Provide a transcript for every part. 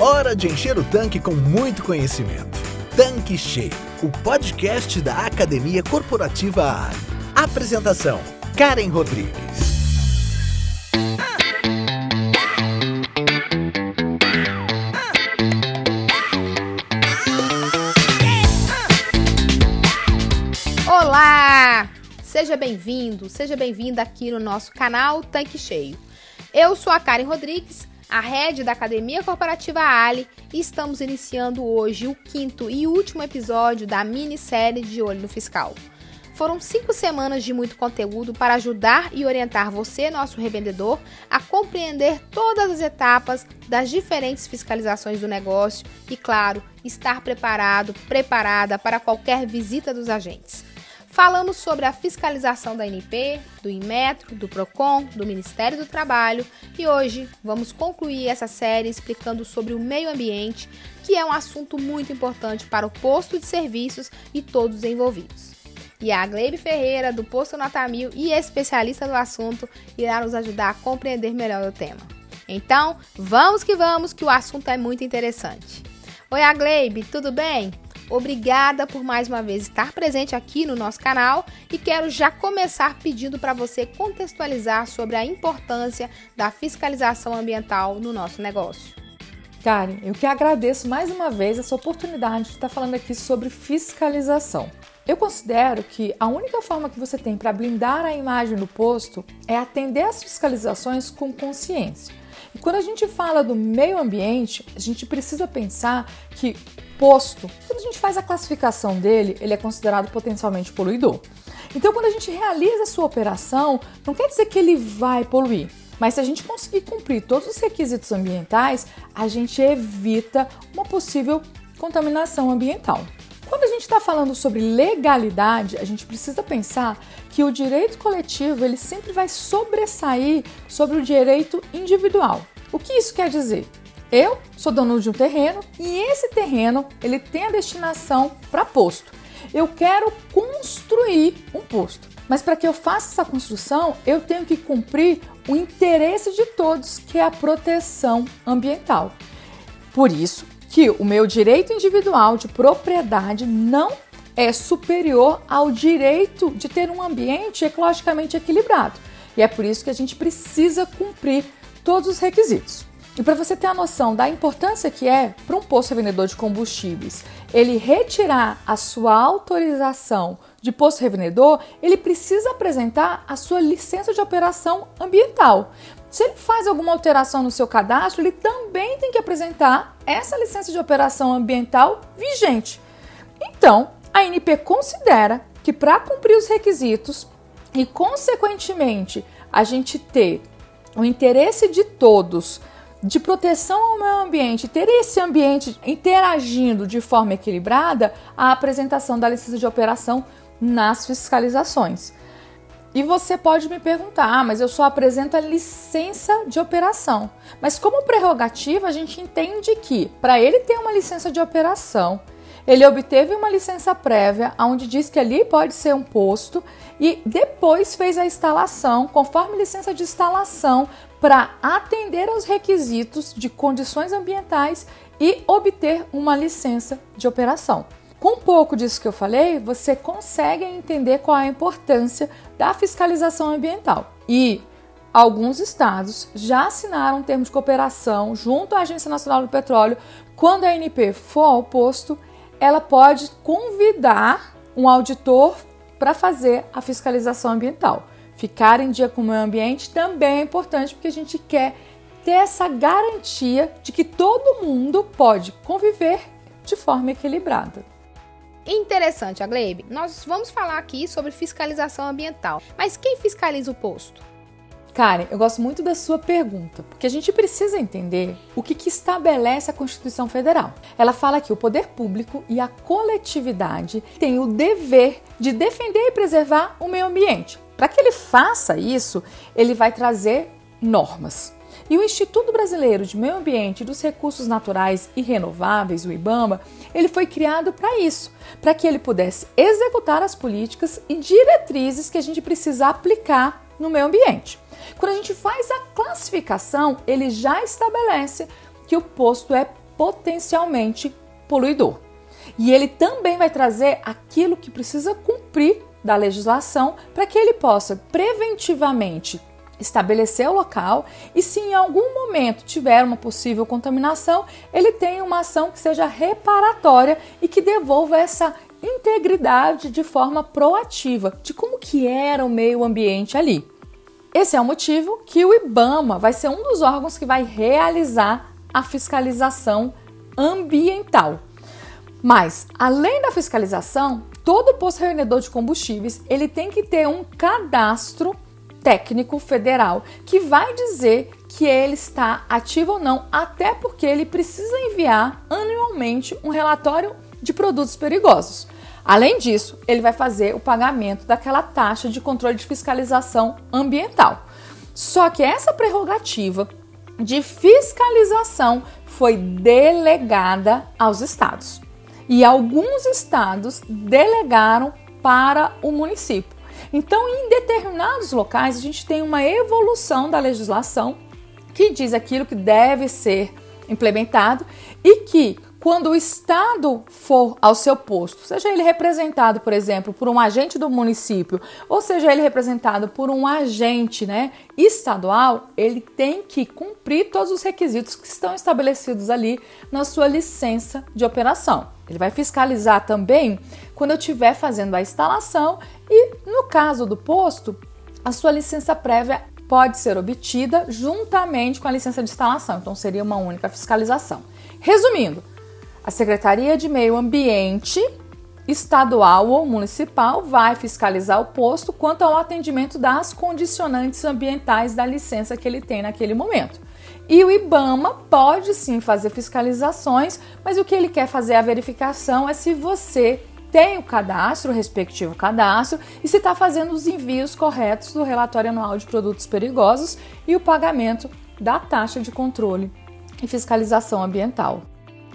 Hora de encher o tanque com muito conhecimento. Tanque Cheio, o podcast da Academia Corporativa Ali. Apresentação: Karen Rodrigues. Olá! Seja bem-vindo, seja bem-vinda aqui no nosso canal Tanque Cheio. Eu sou a Karen Rodrigues a rede da Academia Corporativa Ali, e estamos iniciando hoje o quinto e último episódio da minissérie de Olho no Fiscal. Foram cinco semanas de muito conteúdo para ajudar e orientar você, nosso revendedor, a compreender todas as etapas das diferentes fiscalizações do negócio e, claro, estar preparado, preparada para qualquer visita dos agentes. Falamos sobre a fiscalização da NP, do Inmetro, do Procon, do Ministério do Trabalho e hoje vamos concluir essa série explicando sobre o meio ambiente, que é um assunto muito importante para o posto de serviços e todos os envolvidos. E a Gleibe Ferreira, do Posto Natamil e especialista do assunto, irá nos ajudar a compreender melhor o tema. Então, vamos que vamos, que o assunto é muito interessante. Oi, Agleibe, tudo bem? Obrigada por mais uma vez estar presente aqui no nosso canal e quero já começar pedindo para você contextualizar sobre a importância da fiscalização ambiental no nosso negócio. Karen, eu que agradeço mais uma vez essa oportunidade de estar falando aqui sobre fiscalização. Eu considero que a única forma que você tem para blindar a imagem do posto é atender às fiscalizações com consciência. E quando a gente fala do meio ambiente, a gente precisa pensar que quando a gente faz a classificação dele, ele é considerado potencialmente poluidor. Então, quando a gente realiza a sua operação, não quer dizer que ele vai poluir, mas se a gente conseguir cumprir todos os requisitos ambientais, a gente evita uma possível contaminação ambiental. Quando a gente está falando sobre legalidade, a gente precisa pensar que o direito coletivo ele sempre vai sobressair sobre o direito individual. O que isso quer dizer? Eu sou dono de um terreno e esse terreno ele tem a destinação para posto. Eu quero construir um posto, mas para que eu faça essa construção, eu tenho que cumprir o interesse de todos, que é a proteção ambiental. Por isso, que o meu direito individual de propriedade não é superior ao direito de ter um ambiente ecologicamente equilibrado. E é por isso que a gente precisa cumprir todos os requisitos. E para você ter a noção da importância que é para um posto revendedor de combustíveis, ele retirar a sua autorização de posto revendedor, ele precisa apresentar a sua licença de operação ambiental. Se ele faz alguma alteração no seu cadastro, ele também tem que apresentar essa licença de operação ambiental vigente. Então, a ANP considera que para cumprir os requisitos e, consequentemente, a gente ter o interesse de todos de proteção ao meio ambiente, ter esse ambiente interagindo de forma equilibrada, a apresentação da licença de operação nas fiscalizações. E você pode me perguntar, ah, mas eu só apresento a licença de operação. Mas como prerrogativa, a gente entende que para ele ter uma licença de operação, ele obteve uma licença prévia, onde diz que ali pode ser um posto, e depois fez a instalação, conforme licença de instalação, para atender aos requisitos de condições ambientais e obter uma licença de operação. Com um pouco disso que eu falei, você consegue entender qual é a importância da fiscalização ambiental. E alguns estados já assinaram um termo de cooperação junto à Agência Nacional do Petróleo. Quando a ANP for ao posto, ela pode convidar um auditor para fazer a fiscalização ambiental. Ficar em dia com o meio ambiente também é importante porque a gente quer ter essa garantia de que todo mundo pode conviver de forma equilibrada. Interessante, Aglebe. Nós vamos falar aqui sobre fiscalização ambiental. Mas quem fiscaliza o posto? Karen, eu gosto muito da sua pergunta, porque a gente precisa entender o que, que, estabelece a Constituição Federal. Ela fala que o poder público e a coletividade têm o dever de defender e preservar o meio ambiente. Para que ele faça isso, ele vai trazer normas. E o Instituto Brasileiro de Meio Ambiente e dos Recursos Naturais e Renováveis, o IBAMA, ele foi criado para isso, para que ele pudesse executar as políticas e diretrizes que a gente precisa aplicar no meio ambiente. Quando a gente faz a classificação, ele já estabelece que o posto é potencialmente poluidor. E ele também vai trazer aquilo que precisa cumprir da legislação para que ele possa preventivamente estabelecer o local e se em algum momento tiver uma possível contaminação, ele tenha uma ação que seja reparatória e que devolva essa integridade de forma proativa de como que era o meio ambiente ali. Esse é o motivo que o IBAMA vai ser um dos órgãos que vai realizar a fiscalização ambiental. Mas, além da fiscalização, todo posto revendedor de combustíveis ele tem que ter um cadastro técnico federal que vai dizer que ele está ativo ou não, até porque ele precisa enviar anualmente um relatório de produtos perigosos. Além disso, ele vai fazer o pagamento daquela taxa de controle de fiscalização ambiental. Só que essa prerrogativa de fiscalização foi delegada aos estados. E alguns estados delegaram para o município. Então, em determinados locais, a gente tem uma evolução da legislação que diz aquilo que deve ser implementado e que quando o Estado for ao seu posto, seja ele representado, por exemplo, por um agente do município, ou seja ele representado por um agente né, estadual, ele tem que cumprir todos os requisitos que estão estabelecidos ali na sua licença de operação. Ele vai fiscalizar também quando eu estiver fazendo a instalação e, no caso do posto, a sua licença prévia pode ser obtida juntamente com a licença de instalação, então seria uma única fiscalização. Resumindo, a Secretaria de Meio Ambiente estadual ou municipal vai fiscalizar o posto quanto ao atendimento das condicionantes ambientais da licença que ele tem naquele momento. E o IBAMA pode sim fazer fiscalizações, mas o que ele quer fazer a verificação é se você tem o cadastro, o respectivo cadastro, e se está fazendo os envios corretos do relatório anual de produtos perigosos e o pagamento da taxa de controle e fiscalização ambiental.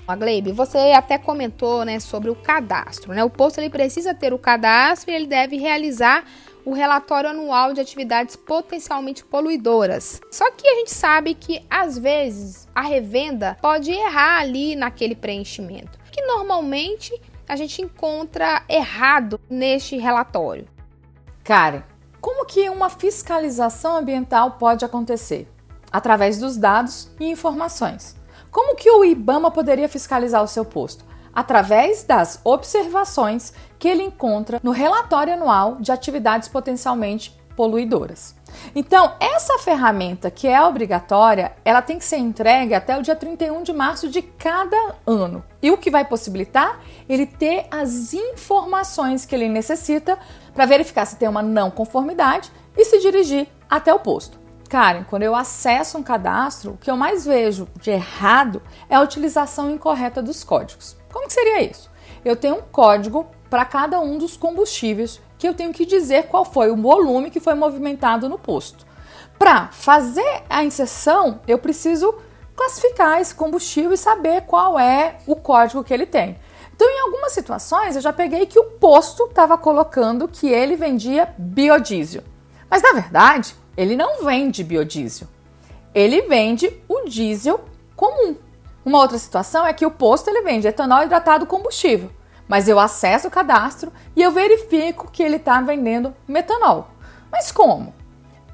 A Gleibe, você até comentou, né, sobre o cadastro, né? O posto ele precisa ter o cadastro e ele deve realizar o relatório anual de atividades potencialmente poluidoras. Só que a gente sabe que às vezes a revenda pode errar ali naquele preenchimento, que normalmente a gente encontra errado neste relatório. Karen, como que uma fiscalização ambiental pode acontecer? Através dos dados e informações. Como que o IBAMA poderia fiscalizar o seu posto? Através das observações que ele encontra no relatório anual de atividades potencialmente poluidoras. Então, essa ferramenta que é obrigatória, ela tem que ser entregue até o dia 31 de março de cada ano. E o que vai possibilitar? Ele ter as informações que ele necessita para verificar se tem uma não conformidade e se dirigir até o posto. Karen, quando eu acesso um cadastro, o que eu mais vejo de errado é a utilização incorreta dos códigos. Como que seria isso? Eu tenho um código para cada um dos combustíveis que eu tenho que dizer qual foi o volume que foi movimentado no posto. Para fazer a inserção, eu preciso classificar esse combustível e saber qual é o código que ele tem. Então, em algumas situações, eu já peguei que o posto estava colocando que ele vendia biodiesel. Mas na verdade, ele não vende biodiesel. Ele vende o diesel comum. Uma outra situação é que o posto ele vende etanol hidratado combustível, mas eu acesso o cadastro e eu verifico que ele está vendendo metanol. Mas como?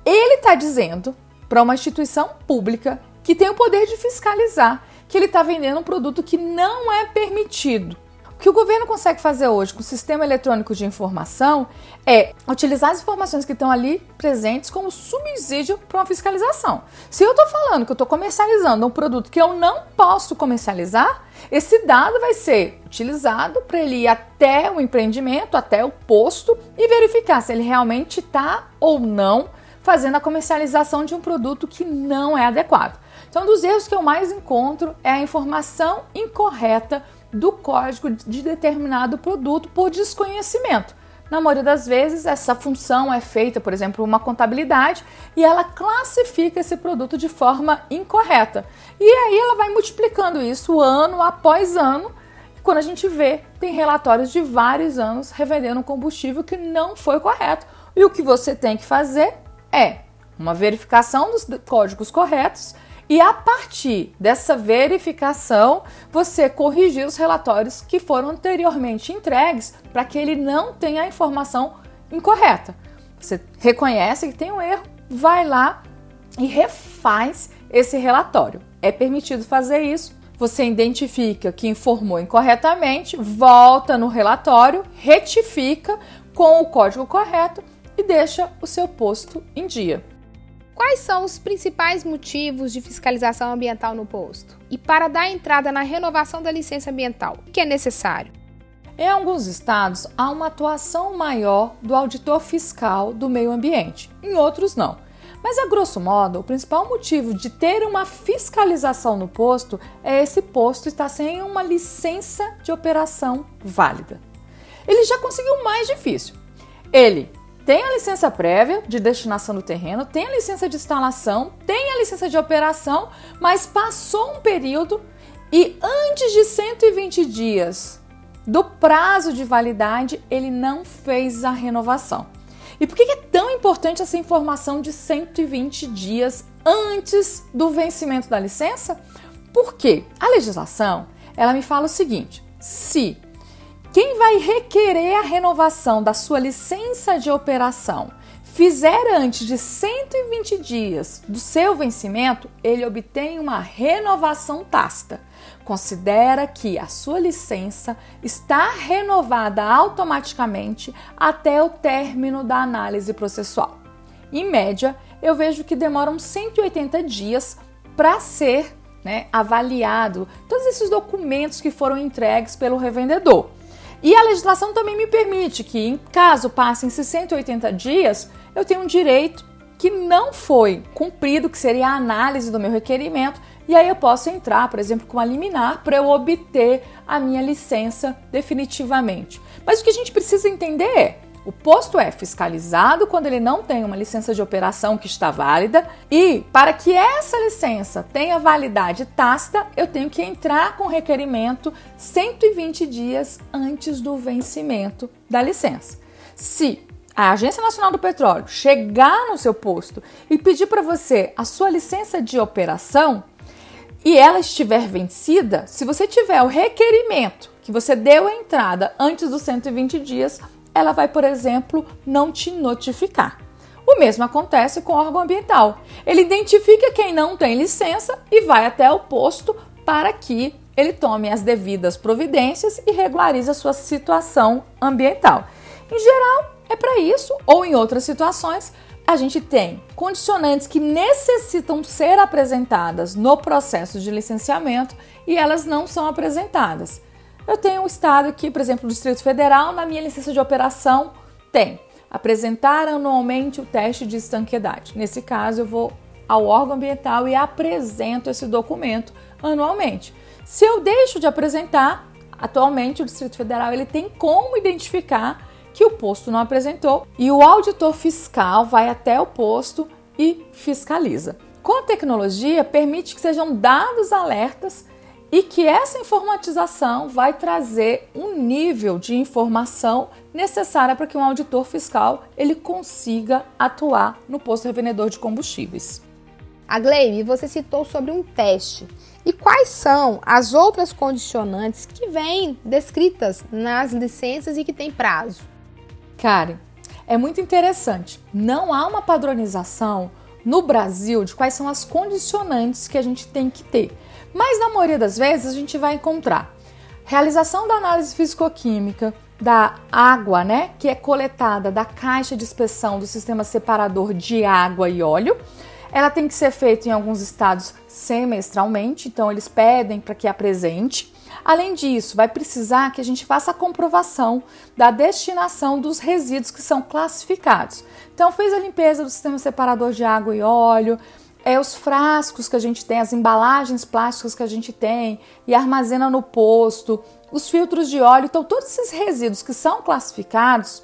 Ele está dizendo para uma instituição pública que tem o poder de fiscalizar que ele está vendendo um produto que não é permitido o que o governo consegue fazer hoje com o sistema eletrônico de informação é utilizar as informações que estão ali presentes como subsídio para uma fiscalização. Se eu estou falando que eu estou comercializando um produto que eu não posso comercializar, esse dado vai ser utilizado para ele ir até o empreendimento, até o posto e verificar se ele realmente está ou não fazendo a comercialização de um produto que não é adequado. Então, um dos erros que eu mais encontro é a informação incorreta do código de determinado produto por desconhecimento. Na maioria das vezes, essa função é feita, por exemplo, uma contabilidade e ela classifica esse produto de forma incorreta. E aí ela vai multiplicando isso ano após ano. E quando a gente vê, tem relatórios de vários anos revendendo combustível que não foi correto. E o que você tem que fazer é uma verificação dos códigos corretos e a partir dessa verificação, você corrigir os relatórios que foram anteriormente entregues para que ele não tenha a informação incorreta. Você reconhece que tem um erro, vai lá e refaz esse relatório. É permitido fazer isso. Você identifica que informou incorretamente, volta no relatório, retifica com o código correto e deixa o seu posto em dia. Quais são os principais motivos de fiscalização ambiental no posto? E para dar entrada na renovação da licença ambiental, o que é necessário? Em alguns estados, há uma atuação maior do auditor fiscal do meio ambiente, em outros não. Mas, a grosso modo, o principal motivo de ter uma fiscalização no posto é esse posto estar sem uma licença de operação válida. Ele já conseguiu o mais difícil. Ele tem a licença prévia de destinação do terreno, tem a licença de instalação, tem a licença de operação, mas passou um período e antes de 120 dias do prazo de validade, ele não fez a renovação. E por que é tão importante essa informação de 120 dias antes do vencimento da licença? Porque a legislação, ela me fala o seguinte: se quem vai requerer a renovação da sua licença de operação fizer antes de 120 dias do seu vencimento, ele obtém uma renovação tácita. Considera que a sua licença está renovada automaticamente até o término da análise processual. Em média, eu vejo que demoram 180 dias para ser né, avaliado todos esses documentos que foram entregues pelo revendedor. E a legislação também me permite que, em caso passem 180 dias, eu tenho um direito que não foi cumprido, que seria a análise do meu requerimento, e aí eu posso entrar, por exemplo, com uma liminar para eu obter a minha licença definitivamente. Mas o que a gente precisa entender é o posto é fiscalizado quando ele não tem uma licença de operação que está válida e para que essa licença tenha validade tácita, eu tenho que entrar com requerimento 120 dias antes do vencimento da licença. Se a Agência Nacional do Petróleo chegar no seu posto e pedir para você a sua licença de operação e ela estiver vencida, se você tiver o requerimento que você deu a entrada antes dos 120 dias, ela vai, por exemplo, não te notificar. O mesmo acontece com o órgão ambiental. Ele identifica quem não tem licença e vai até o posto para que ele tome as devidas providências e regularize a sua situação ambiental. Em geral, é para isso, ou em outras situações, a gente tem condicionantes que necessitam ser apresentadas no processo de licenciamento e elas não são apresentadas. Eu tenho um estado aqui, por exemplo, o Distrito Federal, na minha licença de operação tem apresentar anualmente o teste de estanqueidade. Nesse caso, eu vou ao órgão ambiental e apresento esse documento anualmente. Se eu deixo de apresentar, atualmente o Distrito Federal ele tem como identificar que o posto não apresentou e o auditor fiscal vai até o posto e fiscaliza. Com a tecnologia, permite que sejam dados alertas e que essa informatização vai trazer um nível de informação necessária para que um auditor fiscal ele consiga atuar no posto revendedor de combustíveis. A Gleime, você citou sobre um teste. E quais são as outras condicionantes que vêm descritas nas licenças e que têm prazo? Karen, é muito interessante. Não há uma padronização no Brasil de quais são as condicionantes que a gente tem que ter. Mas na maioria das vezes a gente vai encontrar realização da análise físico-química da água, né, que é coletada da caixa de inspeção do sistema separador de água e óleo. Ela tem que ser feita em alguns estados semestralmente, então eles pedem para que apresente. Além disso, vai precisar que a gente faça a comprovação da destinação dos resíduos que são classificados. Então, fez a limpeza do sistema separador de água e óleo, é os frascos que a gente tem, as embalagens plásticas que a gente tem e armazena no posto, os filtros de óleo, então todos esses resíduos que são classificados,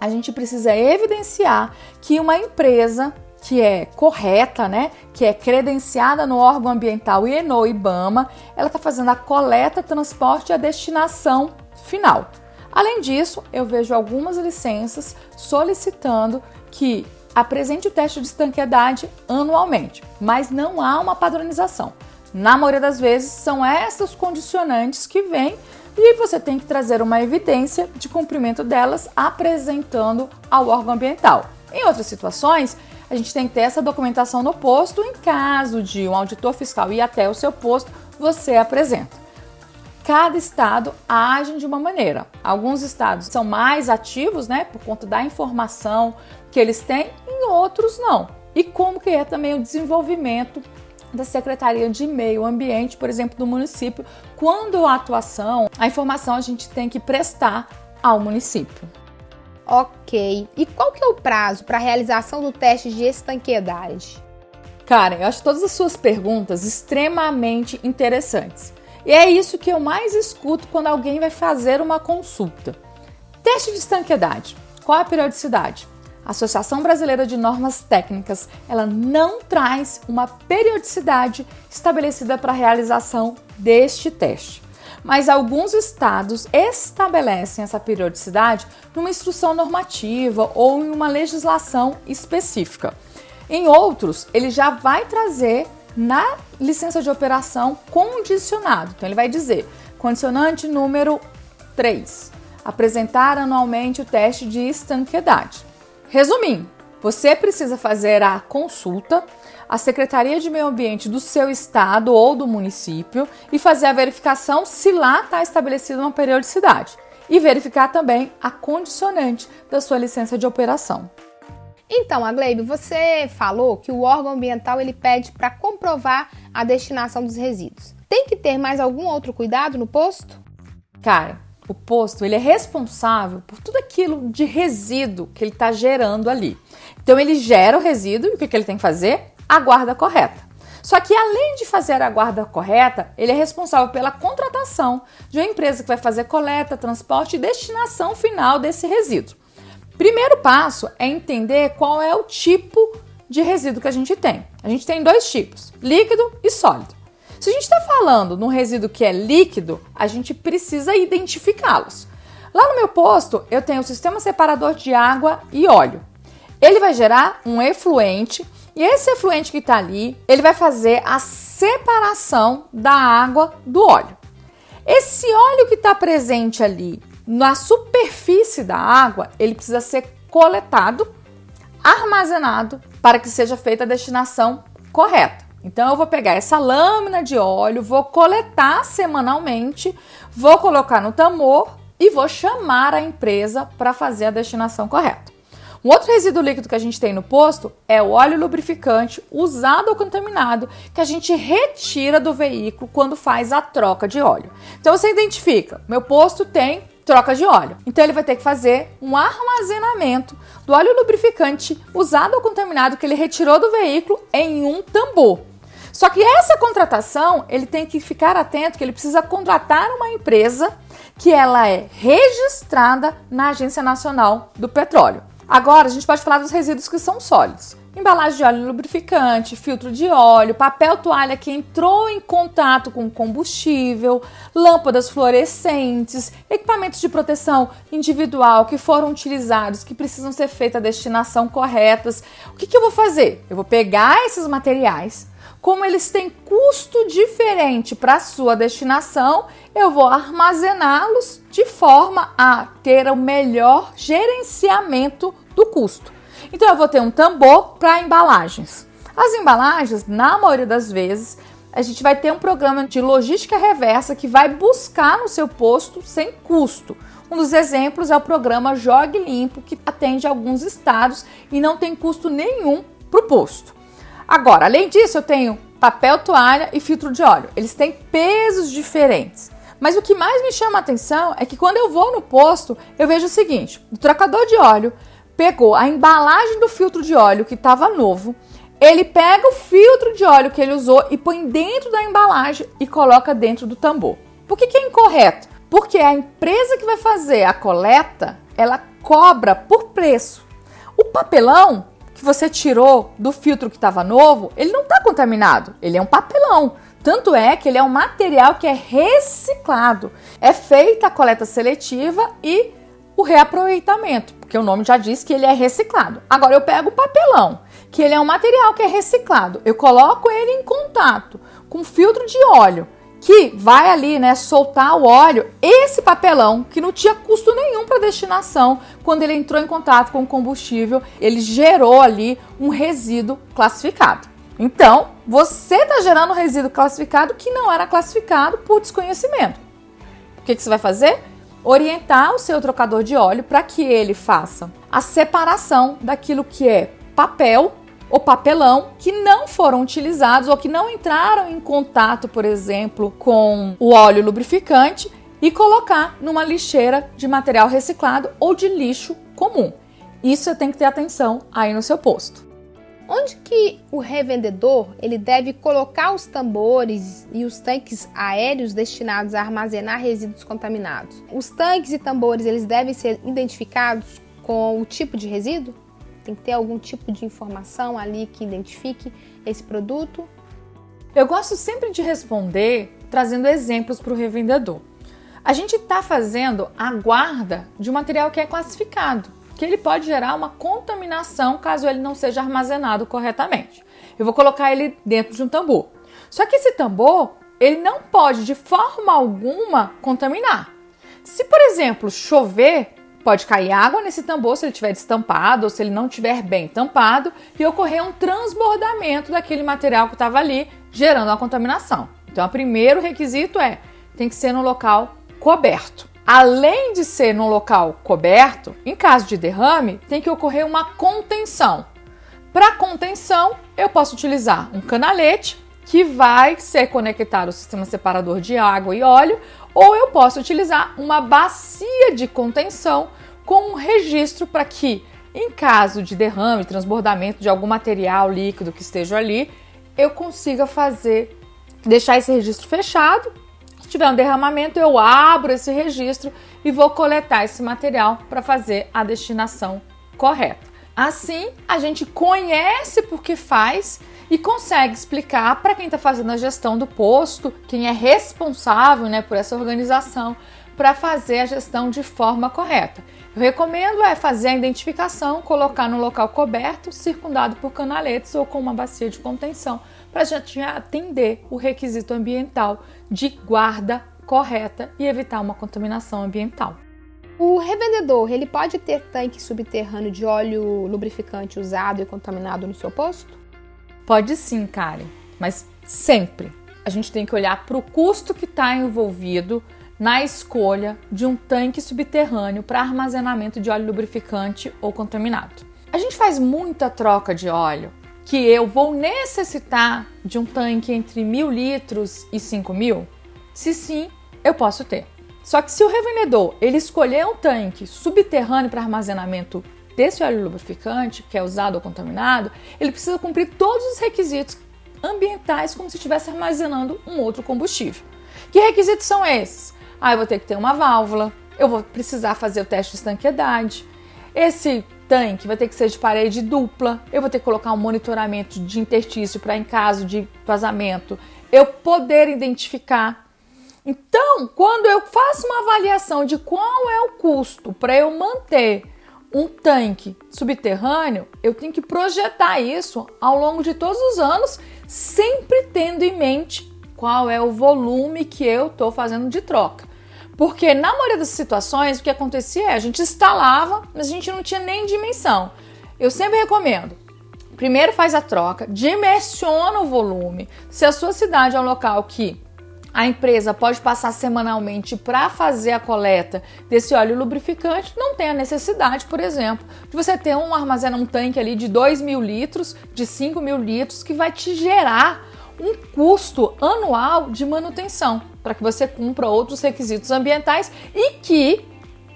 a gente precisa evidenciar que uma empresa que é correta, né, que é credenciada no órgão ambiental e no IBAMA, ela está fazendo a coleta, transporte e a destinação final. Além disso, eu vejo algumas licenças solicitando que apresente o teste de estanqueidade anualmente, mas não há uma padronização. Na maioria das vezes, são essas condicionantes que vêm e você tem que trazer uma evidência de cumprimento delas apresentando ao órgão ambiental. Em outras situações, a gente tem que ter essa documentação no posto. Em caso de um auditor fiscal ir até o seu posto, você apresenta. Cada estado age de uma maneira. Alguns estados são mais ativos, né, por conta da informação que eles têm, em outros não. E como que é também o desenvolvimento da Secretaria de Meio Ambiente, por exemplo, do município, quando a atuação, a informação a gente tem que prestar ao município. Ok. E qual que é o prazo para a realização do teste de estanqueidade? Karen, eu acho todas as suas perguntas extremamente interessantes. E é isso que eu mais escuto quando alguém vai fazer uma consulta. Teste de estanqueidade. Qual a periodicidade? A Associação Brasileira de Normas Técnicas, ela não traz uma periodicidade estabelecida para a realização deste teste. Mas alguns estados estabelecem essa periodicidade numa instrução normativa ou em uma legislação específica. Em outros, ele já vai trazer na licença de operação condicionado. Então ele vai dizer: condicionante número 3, apresentar anualmente o teste de estanqueidade. Resumindo, você precisa fazer a consulta à Secretaria de Meio Ambiente do seu estado ou do município e fazer a verificação se lá está estabelecida uma periodicidade e verificar também a condicionante da sua licença de operação. Então, Agleib, você falou que o órgão ambiental ele pede para comprovar a destinação dos resíduos. Tem que ter mais algum outro cuidado no posto? Cara, o posto ele é responsável por tudo aquilo de resíduo que ele está gerando ali. Então ele gera o resíduo e o que, que ele tem que fazer? A guarda correta. Só que além de fazer a guarda correta, ele é responsável pela contratação de uma empresa que vai fazer coleta, transporte e destinação final desse resíduo. Primeiro passo é entender qual é o tipo de resíduo que a gente tem. A gente tem dois tipos: líquido e sólido. Se a gente está falando num resíduo que é líquido, a gente precisa identificá-los. Lá no meu posto, eu tenho o sistema separador de água e óleo. Ele vai gerar um efluente e esse efluente que está ali, ele vai fazer a separação da água do óleo. Esse óleo que está presente ali na superfície da água, ele precisa ser coletado, armazenado para que seja feita a destinação correta. Então eu vou pegar essa lâmina de óleo, vou coletar semanalmente, vou colocar no tamor e vou chamar a empresa para fazer a destinação correta. Um outro resíduo líquido que a gente tem no posto é o óleo lubrificante usado ou contaminado que a gente retira do veículo quando faz a troca de óleo. Então você identifica, meu posto tem troca de óleo. Então ele vai ter que fazer um armazenamento do óleo lubrificante usado ou contaminado que ele retirou do veículo em um tambor. Só que essa contratação, ele tem que ficar atento que ele precisa contratar uma empresa que ela é registrada na Agência Nacional do Petróleo. Agora a gente pode falar dos resíduos que são sólidos. Embalagem de óleo lubrificante, filtro de óleo, papel toalha que entrou em contato com combustível, lâmpadas fluorescentes, equipamentos de proteção individual que foram utilizados, que precisam ser feitas a destinação corretas. O que, que eu vou fazer? Eu vou pegar esses materiais, como eles têm custo diferente para sua destinação, eu vou armazená-los de forma a ter o melhor gerenciamento do custo. Então eu vou ter um tambor para embalagens. As embalagens, na maioria das vezes, a gente vai ter um programa de logística reversa que vai buscar no seu posto sem custo. Um dos exemplos é o programa Jogue Limpo, que atende alguns estados e não tem custo nenhum para o posto. Agora, além disso, eu tenho papel toalha e filtro de óleo. Eles têm pesos diferentes. Mas o que mais me chama a atenção é que quando eu vou no posto, eu vejo o seguinte: o trocador de óleo pegou a embalagem do filtro de óleo que estava novo, ele pega o filtro de óleo que ele usou e põe dentro da embalagem e coloca dentro do tambor. Por que, que é incorreto? Porque a empresa que vai fazer a coleta, ela cobra por preço. O papelão que você tirou do filtro que estava novo, ele não está contaminado, ele é um papelão. Tanto é que ele é um material que é reciclado. É feita a coleta seletiva e o reaproveitamento, porque o nome já diz que ele é reciclado. Agora eu pego o papelão, que ele é um material que é reciclado, eu coloco ele em contato com filtro de óleo, que vai ali, né, soltar o óleo, esse papelão que não tinha custo nenhum para destinação, quando ele entrou em contato com o combustível, ele gerou ali um resíduo classificado. Então, você está gerando resíduo classificado que não era classificado por desconhecimento. O que, que você vai fazer? Orientar o seu trocador de óleo para que ele faça a separação daquilo que é papel ou papelão que não foram utilizados ou que não entraram em contato, por exemplo, com o óleo lubrificante e colocar numa lixeira de material reciclado ou de lixo comum. Isso você tem que ter atenção aí no seu posto. Onde que o revendedor ele deve colocar os tambores e os tanques aéreos destinados a armazenar resíduos contaminados? Os tanques e tambores eles devem ser identificados com o tipo de resíduo? Tem que ter algum tipo de informação ali que identifique esse produto? Eu gosto sempre de responder trazendo exemplos para o revendedor. A gente está fazendo a guarda de um material que é classificado, que ele pode gerar uma contaminação caso ele não seja armazenado corretamente. Eu vou colocar ele dentro de um tambor. Só que esse tambor, ele não pode de forma alguma contaminar. Se, por exemplo, chover, Pode cair água nesse tambor se ele estiver destampado ou se ele não estiver bem tampado e ocorrer um transbordamento daquele material que estava ali, gerando a contaminação. Então, o primeiro requisito é tem que ser no local coberto. Além de ser no local coberto, em caso de derrame, tem que ocorrer uma contenção. Para contenção, eu posso utilizar um canalete que vai ser conectado ao sistema separador de água e óleo, ou eu posso utilizar uma bacia de contenção com um registro para que, em caso de derrame, transbordamento de algum material líquido que esteja ali, eu consiga fazer, deixar esse registro fechado. Se tiver um derramamento, eu abro esse registro e vou coletar esse material para fazer a destinação correta. Assim, a gente conhece por que faz e consegue explicar para quem está fazendo a gestão do posto, quem é responsável né, por essa organização, para fazer a gestão de forma correta. Eu recomendo é fazer a identificação, colocar no local coberto, circundado por canaletes ou com uma bacia de contenção, para gente atender o requisito ambiental de guarda correta e evitar uma contaminação ambiental. O revendedor, ele pode ter tanque subterrâneo de óleo lubrificante usado e contaminado no seu posto? Pode sim, Karen, mas sempre a gente tem que olhar para o custo que está envolvido na escolha de um tanque subterrâneo para armazenamento de óleo lubrificante ou contaminado. A gente faz muita troca de óleo que eu vou necessitar de um tanque entre mil litros e cinco mil? Se sim, eu posso ter. Só que se o revendedor ele escolher um tanque subterrâneo para armazenamento desse óleo lubrificante, que é usado ou contaminado, ele precisa cumprir todos os requisitos ambientais como se estivesse armazenando um outro combustível. Que requisitos são esses? Ah, eu vou ter que ter uma válvula, eu vou precisar fazer o teste de estanqueidade. Esse tanque vai ter que ser de parede dupla, eu vou ter que colocar um monitoramento de interstício para, em caso de vazamento, eu poder identificar. Então, quando eu faço uma avaliação de qual é o custo para eu manter um tanque subterrâneo, eu tenho que projetar isso ao longo de todos os anos, sempre tendo em mente qual é o volume que eu estou fazendo de troca. Porque na maioria das situações o que acontecia é a gente instalava, mas a gente não tinha nem dimensão. Eu sempre recomendo. Primeiro faz a troca, dimensiona o volume. Se a sua cidade é um local que a empresa pode passar semanalmente para fazer a coleta desse óleo lubrificante, não tem a necessidade, por exemplo, de você ter um armazena um tanque ali de 2 mil litros, de 5 mil litros, que vai te gerar um custo anual de manutenção para que você cumpra outros requisitos ambientais e que,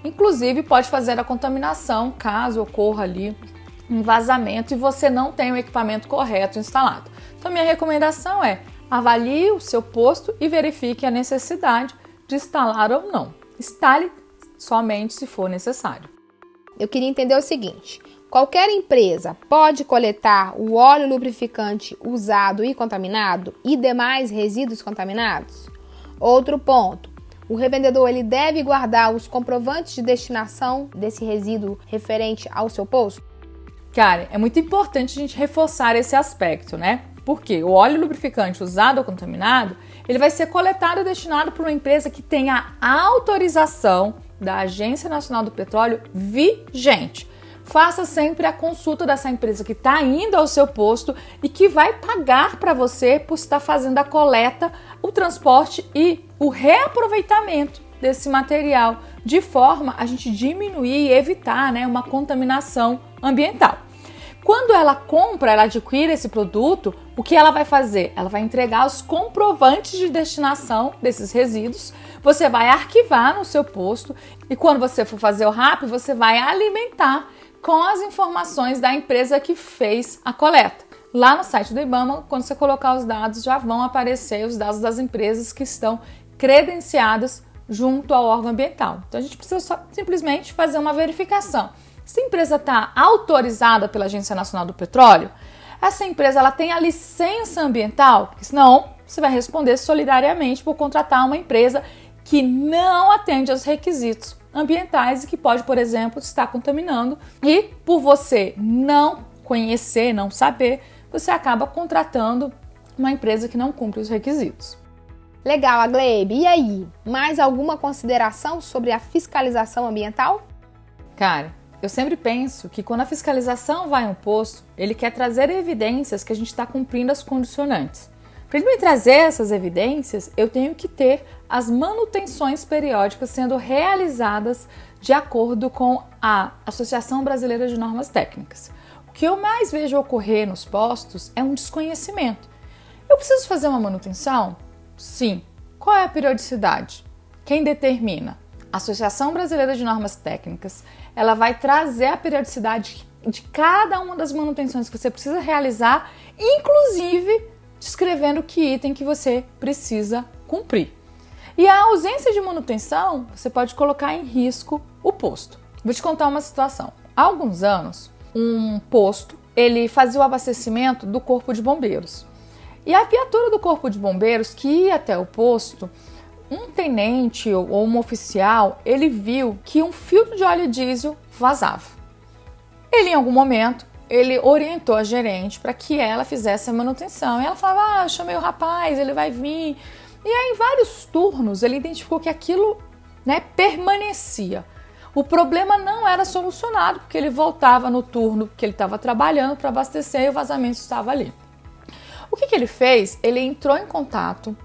inclusive, pode fazer a contaminação caso ocorra ali um vazamento e você não tem o equipamento correto instalado. Então, minha recomendação é Avalie o seu posto e verifique a necessidade de instalar ou não. Instale somente se for necessário. Eu queria entender o seguinte: qualquer empresa pode coletar o óleo lubrificante usado e contaminado e demais resíduos contaminados? Outro ponto: o revendedor ele deve guardar os comprovantes de destinação desse resíduo referente ao seu posto? Cara, é muito importante a gente reforçar esse aspecto, né? Porque o óleo lubrificante usado ou contaminado, ele vai ser coletado e destinado para uma empresa que tenha autorização da Agência Nacional do Petróleo vigente. Faça sempre a consulta dessa empresa que está indo ao seu posto e que vai pagar para você por estar fazendo a coleta, o transporte e o reaproveitamento desse material, de forma a gente diminuir e evitar né, uma contaminação ambiental. Quando ela compra, ela adquire esse produto, o que ela vai fazer? Ela vai entregar os comprovantes de destinação desses resíduos, você vai arquivar no seu posto e quando você for fazer o RAP, você vai alimentar com as informações da empresa que fez a coleta. Lá no site do IBAMA, quando você colocar os dados, já vão aparecer os dados das empresas que estão credenciadas junto ao órgão ambiental. Então a gente precisa só, simplesmente fazer uma verificação. Se a empresa está autorizada pela Agência Nacional do Petróleo, essa empresa ela tem a licença ambiental, porque senão você vai responder solidariamente por contratar uma empresa que não atende aos requisitos ambientais e que pode, por exemplo, estar contaminando e por você não conhecer, não saber, você acaba contratando uma empresa que não cumpre os requisitos. Legal, Aglebe. E aí, mais alguma consideração sobre a fiscalização ambiental? Cara, eu sempre penso que quando a fiscalização vai ao posto, ele quer trazer evidências que a gente está cumprindo as condicionantes. Para ele me trazer essas evidências, eu tenho que ter as manutenções periódicas sendo realizadas de acordo com a Associação Brasileira de Normas Técnicas. O que eu mais vejo ocorrer nos postos é um desconhecimento. Eu preciso fazer uma manutenção? Sim. Qual é a periodicidade? Quem determina? Associação Brasileira de Normas Técnicas, ela vai trazer a periodicidade de cada uma das manutenções que você precisa realizar, inclusive descrevendo que item que você precisa cumprir. E a ausência de manutenção, você pode colocar em risco o posto. Vou te contar uma situação. Há alguns anos, um posto, ele fazia o abastecimento do corpo de bombeiros. E a viatura do Corpo de Bombeiros que ia até o posto, um tenente ou um oficial, ele viu que um filtro de óleo diesel vazava. Ele, em algum momento, ele orientou a gerente para que ela fizesse a manutenção. E ela falava: Ah, eu chamei o rapaz, ele vai vir. E aí, em vários turnos, ele identificou que aquilo né, permanecia. O problema não era solucionado, porque ele voltava no turno que ele estava trabalhando para abastecer e o vazamento estava ali. O que, que ele fez? Ele entrou em contato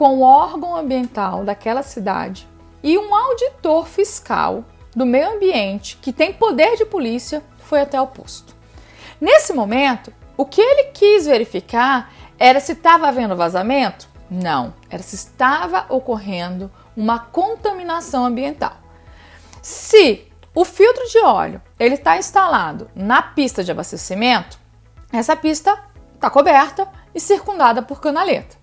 com o órgão ambiental daquela cidade e um auditor fiscal do meio ambiente que tem poder de polícia foi até o posto. Nesse momento, o que ele quis verificar era se estava havendo vazamento? Não, era se estava ocorrendo uma contaminação ambiental. Se o filtro de óleo ele está instalado na pista de abastecimento, essa pista está coberta e circundada por canaleta.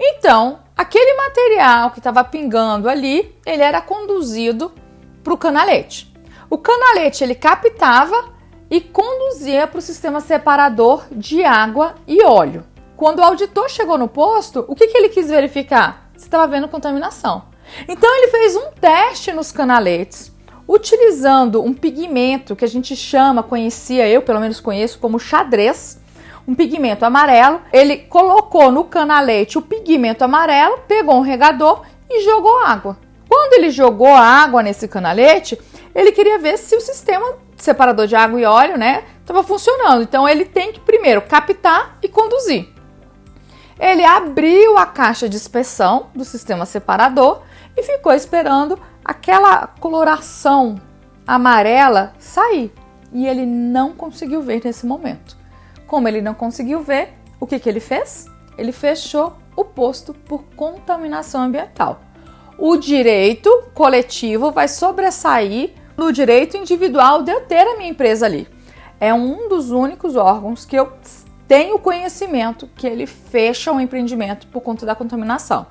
Então, aquele material que estava pingando ali, ele era conduzido para o canalete. O canalete ele captava e conduzia para o sistema separador de água e óleo. Quando o auditor chegou no posto, o que, que ele quis verificar? Se estava havendo contaminação. Então ele fez um teste nos canaletes, utilizando um pigmento que a gente chama, conhecia eu, pelo menos conheço como xadrez, um pigmento amarelo. Ele colocou no canalete o pigmento amarelo, pegou um regador e jogou água. Quando ele jogou a água nesse canalete, ele queria ver se o sistema separador de água e óleo, né, estava funcionando. Então ele tem que primeiro captar e conduzir. Ele abriu a caixa de inspeção do sistema separador e ficou esperando aquela coloração amarela sair. E ele não conseguiu ver nesse momento. Como ele não conseguiu ver, o que, que ele fez? Ele fechou o posto por contaminação ambiental. O direito coletivo vai sobressair no direito individual de eu ter a minha empresa ali. É um dos únicos órgãos que eu tenho conhecimento que ele fecha o empreendimento por conta da contaminação.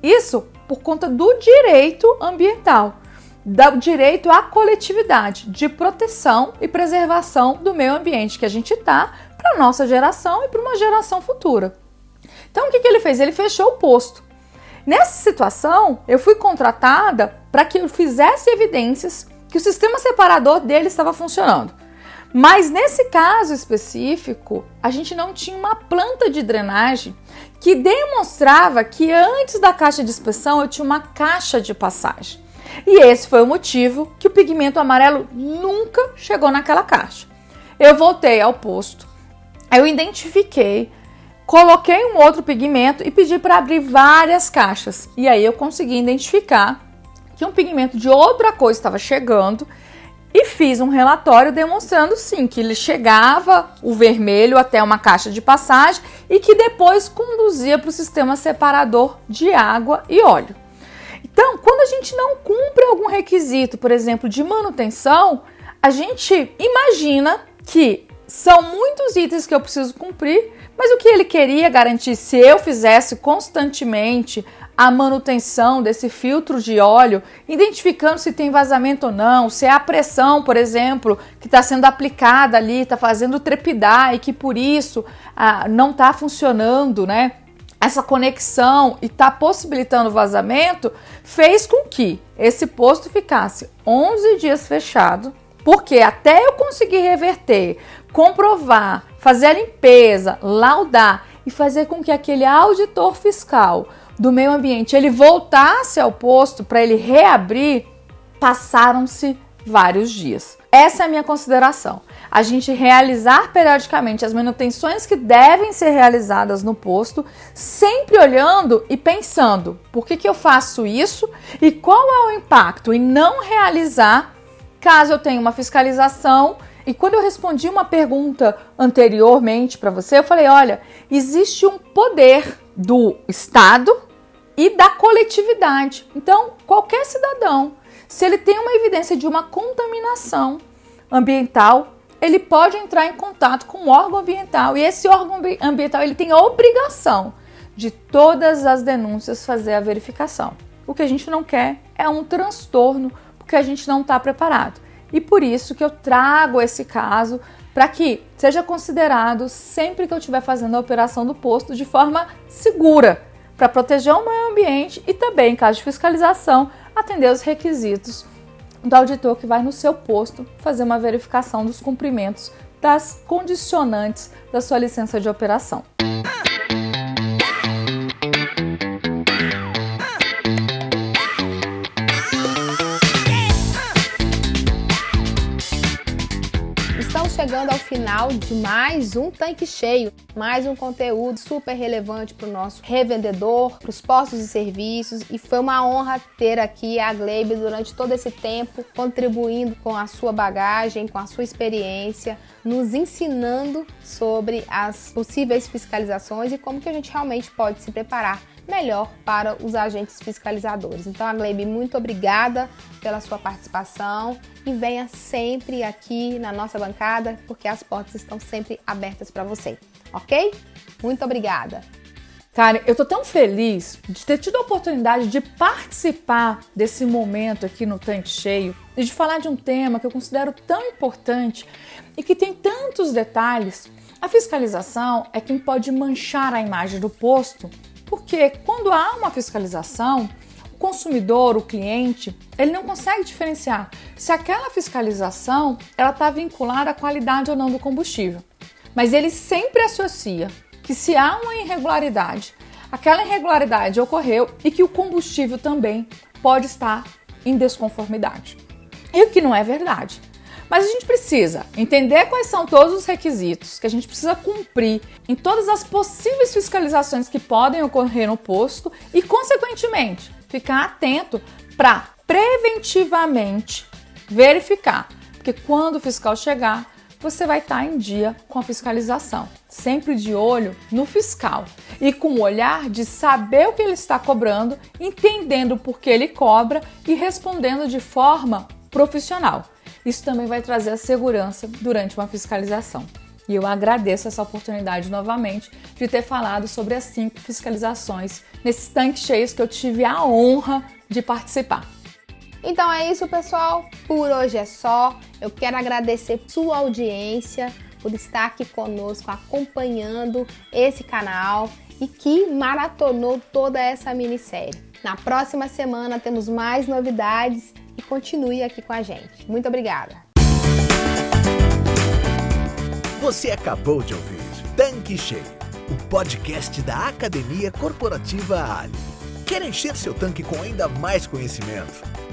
Isso por conta do direito ambiental, do direito à coletividade, de proteção e preservação do meio ambiente que a gente está para nossa geração e para uma geração futura. Então, o que, que ele fez? Ele fechou o posto. Nessa situação, eu fui contratada para que eu fizesse evidências que o sistema separador dele estava funcionando. Mas nesse caso específico, a gente não tinha uma planta de drenagem que demonstrava que antes da caixa de inspeção eu tinha uma caixa de passagem. E esse foi o motivo que o pigmento amarelo nunca chegou naquela caixa. Eu voltei ao posto, eu identifiquei, coloquei um outro pigmento e pedi para abrir várias caixas. E aí eu consegui identificar que um pigmento de outra coisa estava chegando e fiz um relatório demonstrando sim que ele chegava o vermelho até uma caixa de passagem e que depois conduzia para o sistema separador de água e óleo. Então, quando a gente não cumpre algum requisito, por exemplo, de manutenção, a gente imagina que são muitos itens que eu preciso cumprir, mas o que ele queria garantir se eu fizesse constantemente a manutenção desse filtro de óleo, identificando se tem vazamento ou não, se é a pressão, por exemplo, que está sendo aplicada ali, está fazendo trepidar e que por isso ah, não está funcionando, né? Essa conexão e está possibilitando vazamento, fez com que esse posto ficasse 11 dias fechado, porque até eu conseguir reverter, comprovar, fazer a limpeza, laudar e fazer com que aquele auditor fiscal do meio ambiente ele voltasse ao posto para ele reabrir, passaram-se vários dias. Essa é a minha consideração. A gente realizar periodicamente as manutenções que devem ser realizadas no posto, sempre olhando e pensando por que, que eu faço isso e qual é o impacto em não realizar caso eu tenha uma fiscalização e quando eu respondi uma pergunta anteriormente para você, eu falei: olha, existe um poder do Estado e da coletividade. Então, qualquer cidadão, se ele tem uma evidência de uma contaminação ambiental, ele pode entrar em contato com o órgão ambiental e esse órgão ambiental ele tem a obrigação de todas as denúncias fazer a verificação. O que a gente não quer é um transtorno porque a gente não está preparado. E por isso que eu trago esse caso para que seja considerado sempre que eu estiver fazendo a operação do posto de forma segura, para proteger o meio ambiente e também, em caso de fiscalização, atender os requisitos do auditor que vai no seu posto fazer uma verificação dos cumprimentos das condicionantes da sua licença de operação. Chegando ao final de mais um tanque cheio, mais um conteúdo super relevante para o nosso revendedor, para os postos e serviços e foi uma honra ter aqui a Gleibe durante todo esse tempo contribuindo com a sua bagagem, com a sua experiência, nos ensinando sobre as possíveis fiscalizações e como que a gente realmente pode se preparar melhor para os agentes fiscalizadores. Então, a Gleibe, muito obrigada pela sua participação e venha sempre aqui na nossa bancada, porque as portas estão sempre abertas para você, ok? Muito obrigada. Karen, eu tô tão feliz de ter tido a oportunidade de participar desse momento aqui no Tanque Cheio e de falar de um tema que eu considero tão importante e que tem tantos detalhes. A fiscalização é quem pode manchar a imagem do posto porque quando há uma fiscalização, o consumidor, o cliente, ele não consegue diferenciar se aquela fiscalização ela está vinculada à qualidade ou não do combustível. Mas ele sempre associa que se há uma irregularidade, aquela irregularidade ocorreu e que o combustível também pode estar em desconformidade. E o que não é verdade. Mas a gente precisa entender quais são todos os requisitos que a gente precisa cumprir em todas as possíveis fiscalizações que podem ocorrer no posto e, consequentemente, ficar atento para preventivamente verificar. Porque quando o fiscal chegar, você vai estar em dia com a fiscalização, sempre de olho no fiscal e com o olhar de saber o que ele está cobrando, entendendo por que ele cobra e respondendo de forma profissional. Isso também vai trazer a segurança durante uma fiscalização. E eu agradeço essa oportunidade novamente de ter falado sobre as cinco fiscalizações nesses tanques cheios que eu tive a honra de participar. Então é isso, pessoal. Por hoje é só. Eu quero agradecer sua audiência por estar aqui conosco acompanhando esse canal e que maratonou toda essa minissérie. Na próxima semana temos mais novidades e continue aqui com a gente. Muito obrigada! Você acabou de ouvir Tanque Cheio, o podcast da Academia Corporativa Ali. Quer encher seu tanque com ainda mais conhecimento?